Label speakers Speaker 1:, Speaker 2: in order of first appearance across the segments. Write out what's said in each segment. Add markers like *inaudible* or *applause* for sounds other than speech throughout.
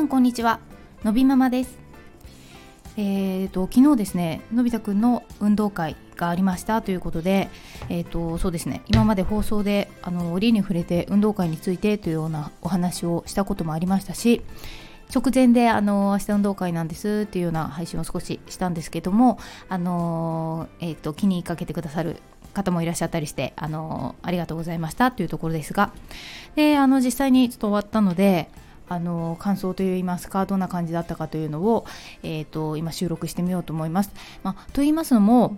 Speaker 1: んこんにちは。のびママです。えーと昨日ですねのび太くんの運動会がありました。ということでえーとそうですね今まで放送であの折に触れて運動会についてというようなお話をしたこともありましたし直前であの明日運動会なんです。っていうような配信を少ししたんですけどもあの、えーと、気にかけてくださる方もいらっしゃったりしてあのありがとうございました。というところですがであの実際にちょっと終わったのであの感想といいますかどんな感じだったかというのを、えーと、今収録してみようと思います。まあ、と言いますのも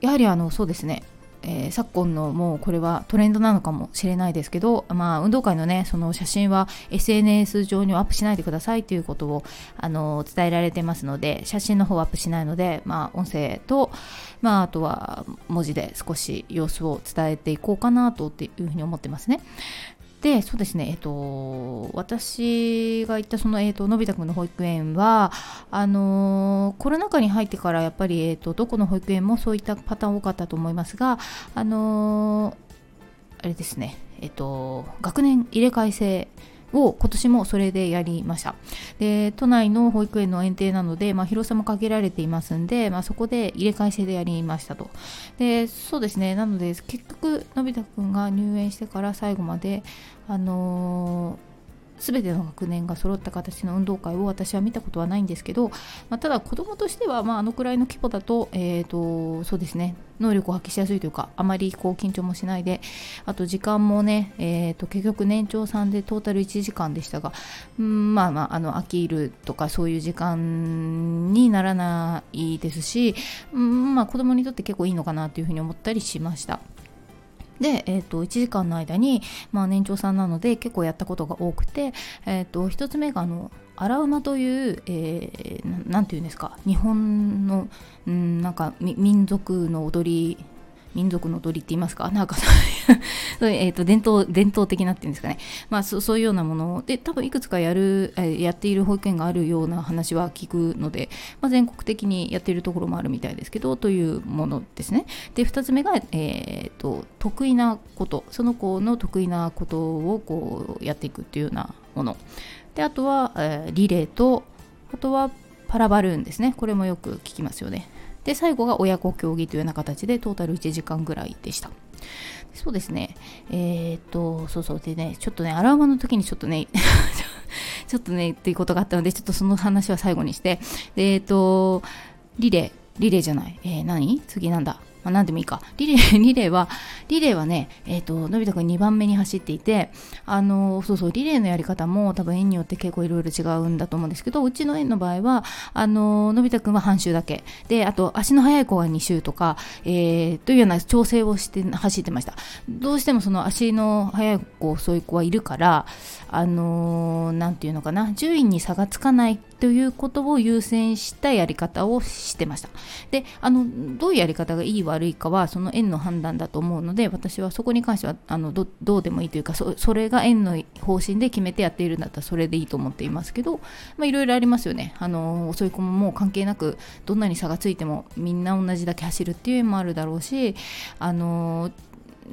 Speaker 1: やはりあのそうですねえー、昨今のもうこれはトレンドなのかもしれないですけど、まあ、運動会のねその写真は SNS 上にはアップしないでくださいということをあの伝えられてますので写真の方はアップしないので、まあ、音声と、まあ、あとは文字で少し様子を伝えていこうかなとっていうふうに思ってますね。でそうですねえっ、と私が行ったその、えっと、のび太くんの保育園はあの、コロナ禍に入ってからやっぱり、えっと、どこの保育園もそういったパターン多かったと思いますがあの、あれですねえっ、と学年入れ替え制を今年もそれでやりました。で都内の保育園の園庭なので、まあ、広さも限られていますんで、まあ、そこで入れ替え制でやりましたと。でそうですね。なので結局のび太くんが入園してから最後まであのー全ての学年が揃った形の運動会を私は見たことはないんですけど、まあ、ただ子どもとしては、まあ、あのくらいの規模だと,、えーと、そうですね能力を発揮しやすいというかあまりこう緊張もしないであと時間もね、えーと、結局年長さんでトータル1時間でしたが、うん、まあまああの飽きるとかそういう時間にならないですし、うんまあ、子どもにとって結構いいのかなというふうに思ったりしました。で、えーと、1時間の間に、まあ、年長さんなので結構やったことが多くて、えーと、1つ目があの荒馬という、えー、て言うんですか日本の、うん、なんか民族の踊り民族の踊りって言いますか？*laughs* なんか *laughs* そういう、えーと、伝統伝統的なっていうんですかね、まあ、そそういうようなもので多分いくつかやる、えー、やっている保育園があるような話は聞くので、まあ、全国的にやっているところもあるみたいですけどというものですね。で2つ目が、えーと、得意なこと。その子の得意なことをこうやっていくっていうようなもの。であとは、えー、リレーとあとはパラバルーンですね。これもよく聞きますよね。で最後が親子競技というような形でトータル1時間ぐらいでした。そうですね。えー、っとそうそう。でねちょっとねアラームの時にちょっとね *laughs* ちょっとねっていうことがあったのでちょっとその話は最後にして。でえー、っとリレー。リレーじゃない、えー、何？次なんだ。まあ、何でもいいか。リレー、*laughs* リレーは、リレーはね、えっ、ー、と、のび太くん2番目に走っていて、あの、そうそう、リレーのやり方も多分園によって結構いろいろ違うんだと思うんですけど、うちの園の場合は、あの、のび太くんは半周だけ。で、あと、足の速い子は2周とか、えー、というような調整をして走ってました。どうしてもその足の速い子、そういう子はいるから、あのー、て言うのかな、順位に差がつかないということを優先したやり方をしてました。で、あの、どういうやり方がいい悪いかはその園の判断だと思うので私はそこに関してはあのどうでもいいというかそれが園の方針で決めてやっているんだったらそれでいいと思っていますけどいろいろありますよねあの遅い子ももう関係なくどんなに差がついてもみんな同じだけ走るっていう園もあるだろうしあの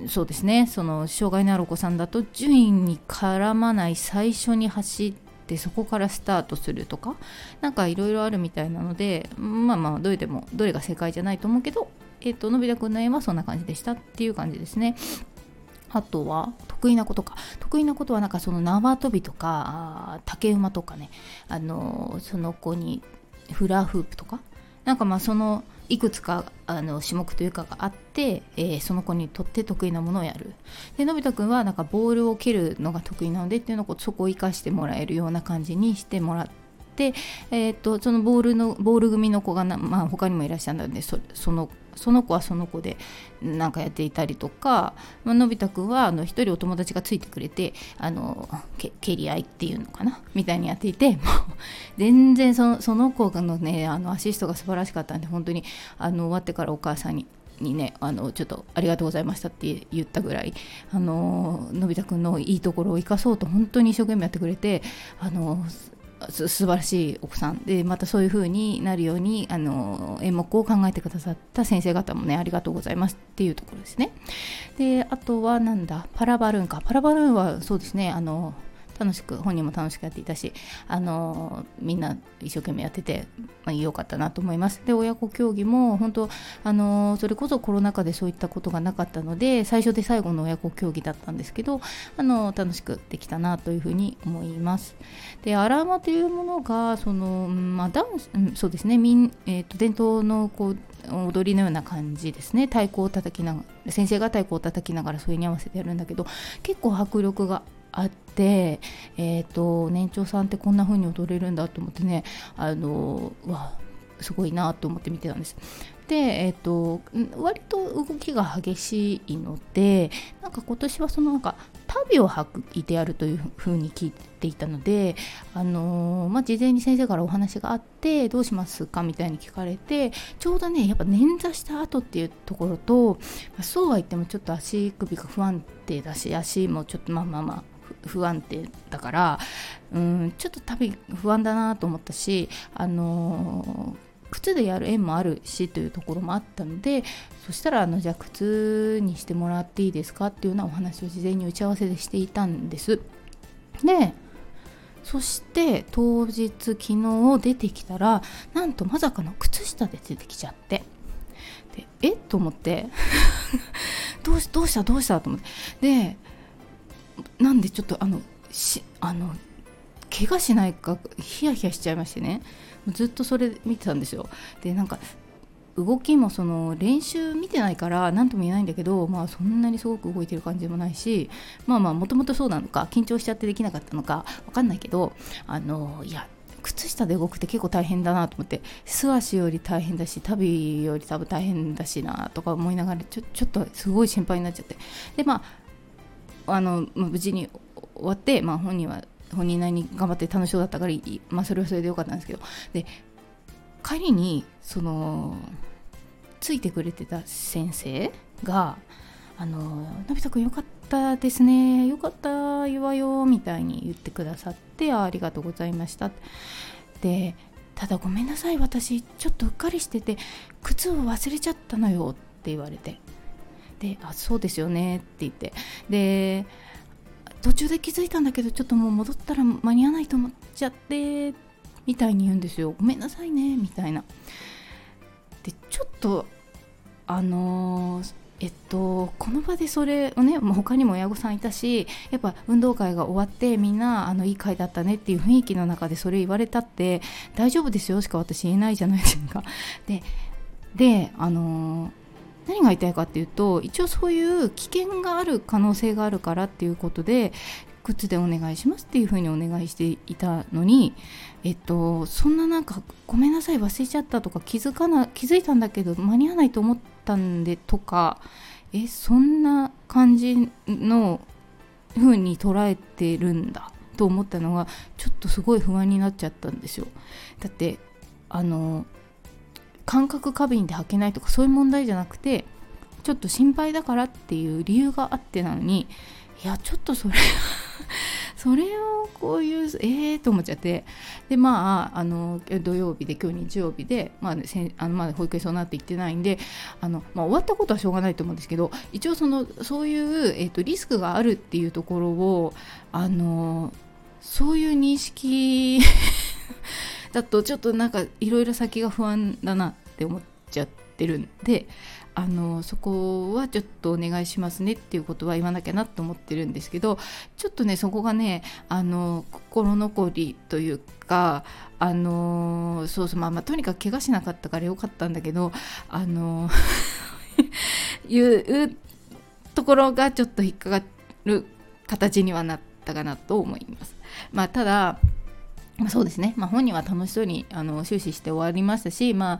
Speaker 1: そうですねその障害のあるお子さんだと順位に絡まない最初に走ってそこからスタートするとか何かいろいろあるみたいなのでまあまあどれでもどれが正解じゃないと思うけどえっ、ー、とのび太くんの絵はそんな感じでしたっていう感じですね。あとは得意なことか。得意なことはなんかその縄跳びとか竹馬とかね。あのその子にフラフープとか。なんかまあそのいくつかあの種目というかがあって、えー、その子にとって得意なものをやる。でのび太くんはなんかボールを蹴るのが得意なのでっていうのをそこを生かしてもらえるような感じにしてもらって、えーと、そのボールのボール組の子がまあ、他にもいらっしゃるのでそそのその子はその子でなんかやっていたりとか、まあのび太くんはあの一人お友達がついてくれてあの蹴り合いっていうのかなみたいにやっていてもう全然そのその子のねあのアシストが素晴らしかったんで本当にあの終わってからお母さんににねあのちょっとありがとうございましたって言ったぐらいあののび太くんのいいところを生かそうと本当に一生懸命やってくれてあの素晴らしい奥さんでまたそういう風になるようにあの演目を考えてくださった先生方もねありがとうございますっていうところですね。であとはなんだパラバルーンか。パラバルーンはそうですねあの楽しく本人も楽しくやっていたしあのみんな一生懸命やってて、まあ、良かったなと思います。で親子競技も本当あのそれこそコロナ禍でそういったことがなかったので最初で最後の親子競技だったんですけどあの楽しくできたなというふうに思います。でアラーマというものがその、まあ、ダンス、うん、そうですね。民、えーと、伝統のこう踊りのような感じですね。太鼓を叩きながら先生が太鼓を叩きながらそれに合わせてやるんだけど結構迫力があって、えーと、年長さんってこんな風に踊れるんだと思ってねあのわすごいなと思って見てたんです。で、えーと、割と動きが激しいのでなんか今年はそのなんか旅を履いてやるというふうに聞いていたので、あのー、まあ、事前に先生からお話があってどうしますかみたいに聞かれてちょうどねやっぱ捻挫した後っていうところと、そうは言ってもちょっと足首が不安定だし足もちょっとまあまあまあ不安定だからうんちょっと旅不安だなと思ったし、あの靴でやる縁もあるしというところもあったのでそしたらあのじゃあ靴にしてもらっていいですかっていうようなお話を事前に打ち合わせでしていたんです。でそして当日昨日出てきたらなんとまさかの靴下で出てきちゃって。でえ？っと思って。*laughs* どうしどうした？どうした？と思って。でなんでちょっとあのしあの怪我しないかヒヤヒヤしちゃいましてね。ずっとそれ見てたんですよ。でなんか動きもその練習見てないから何とも言えないんだけど、まあ、そんなにすごく動いてる感じもないしまあまあもともとそうなのか緊張しちゃってできなかったのか分かんないけどあのいや靴下で動くって結構大変だなと思って素足より大変だし旅より多分大変だしなとか思いながらちょちょっとすごい心配になっちゃって。でまああの、まあ、無事に終わって、まあ、本人は本人なりに頑張って楽しそうだったから、まあ、それはそれでよかったんですけど。で帰りにそのついてくれてた先生が「あののび太くんよかったですねよかった言わよ」みたいに言ってくださってありがとうございました。でただごめんなさい私ちょっとうっかりしてて靴を忘れちゃったのよって言われて。であそうですよねって言って。で途中で気づいたんだけどちょっともう戻ったら間に合わないと思っちゃってみたいに言うんですよ。ごめんなさいねみたいな。でちょっとあのー、えっと、この場でそれをね、他にも親御さんいたしやっぱ運動会が終わってみんなあのいい会だったねっていう雰囲気の中でそれ言われたって大丈夫ですよしか私言えないじゃないですか。でであの何が言いたいかっていうと一応そういう危険がある可能性があるからっていうことで靴でお願いしますっていうふうにお願いしていたのにえっとそんななんかごめんなさい忘れちゃったとか気づかな気づいたんだけど間に合わないと思ったんでとかえそんな感じの風に捉えてるんだと思ったのがちょっとすごい不安になっちゃったんですよ。だってあの感覚過敏で履けないとかそういう問題じゃなくてちょっと心配だからっていう理由があってなのにいやちょっとそれ *laughs* それをこういうええー、と思っちゃって。でまああの土曜日で今日日曜日で、まあ、あのまだ保育園そうなっていってないんであの、まあ、終わったことはしょうがないと思うんですけど一応そのそういう、えーと、リスクがあるっていうところをあのそういう認識だとちょっとなんかいろいろ先が不安だなって思っちゃってるんであのそこはちょっとお願いしますねっていうことは言わなきゃなと思ってるんですけどちょっとねそこがねあの心残りというかあのそうそうまあまあとにかく怪我しなかったからよかったんだけどあの *laughs* いうところがちょっと引っかかる形にはなったかなと思います。まあ、ただまあ、そうですね、まあ、本人は楽しそうにあの終始して終わりましたし、まあ、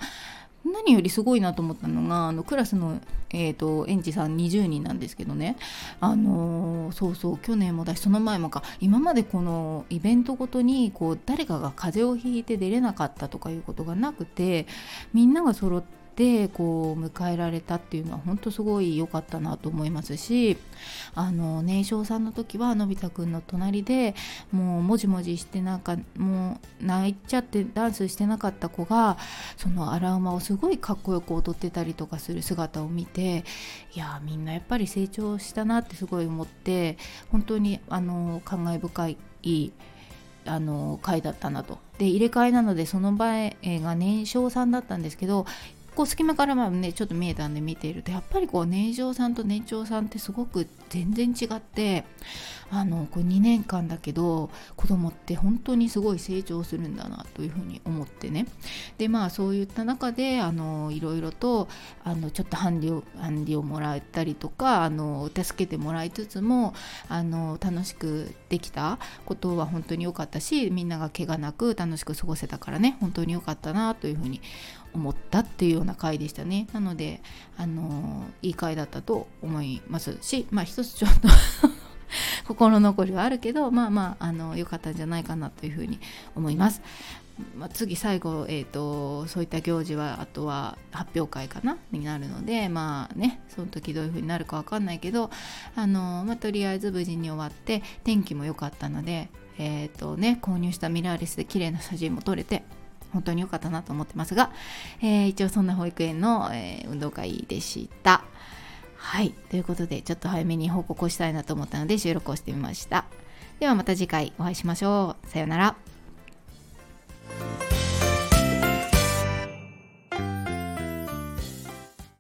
Speaker 1: 何よりすごいなと思ったのがあのクラスの、えーと、園児さん20人なんですけどね、あのー、そうそう去年もだしその前もか。今までこのイベントごとにこう誰かが風邪をひいて出れなかったとかいうことがなくてみんなが揃ってでこう迎えられたっていうのは本当すごい良かったなと思いますしあの年少さんの時はのび太くんの隣でもうもじもじしてなんかもう泣いちゃってダンスしてなかった子がその荒馬をすごいかっこよく踊ってたりとかする姿を見ていやみんなやっぱり成長したなってすごい思って本当にあの感慨深いあの回だったなと。で入れ替えなのでその場合が年少さんだったんですけどこう隙間からまあねちょっと見えたんで見ている。とやっぱりこう年少さんと年長さんってすごく全然違ってあのこれ2年間だけど子供って本当にすごい成長するんだなというふうに思ってね。でまあそういった中であのいろいろとあのちょっとハンディをハンディをもらったりとかあの助けてもらいつつもあの楽しくできたことは本当に良かったしみんなが怪我なく楽しく過ごせたからね本当に良かったなというふうに思ったっていうような回でしたねなのであのいい回だったと思いますしまあ一つちょっと *laughs* 心残りはあるけどまあまああの良かったんじゃないかなというふうに思います。まあ、次最後、えーと、そういった行事はあとは発表会かなになるのでまあねその時どういう風になるか分かんないけどあの、まあ、とりあえず無事に終わって天気も良かったので、えーとね、購入したミラーレスで綺麗な写真も撮れて本当に良かったなと思ってますが、えー、一応そんな保育園の、えー、運動会でした。はい。ということで、ちょっと早めに報告をしたいなと思ったので収録をしてみました。ではまた次回お会いしましょう。さようなら。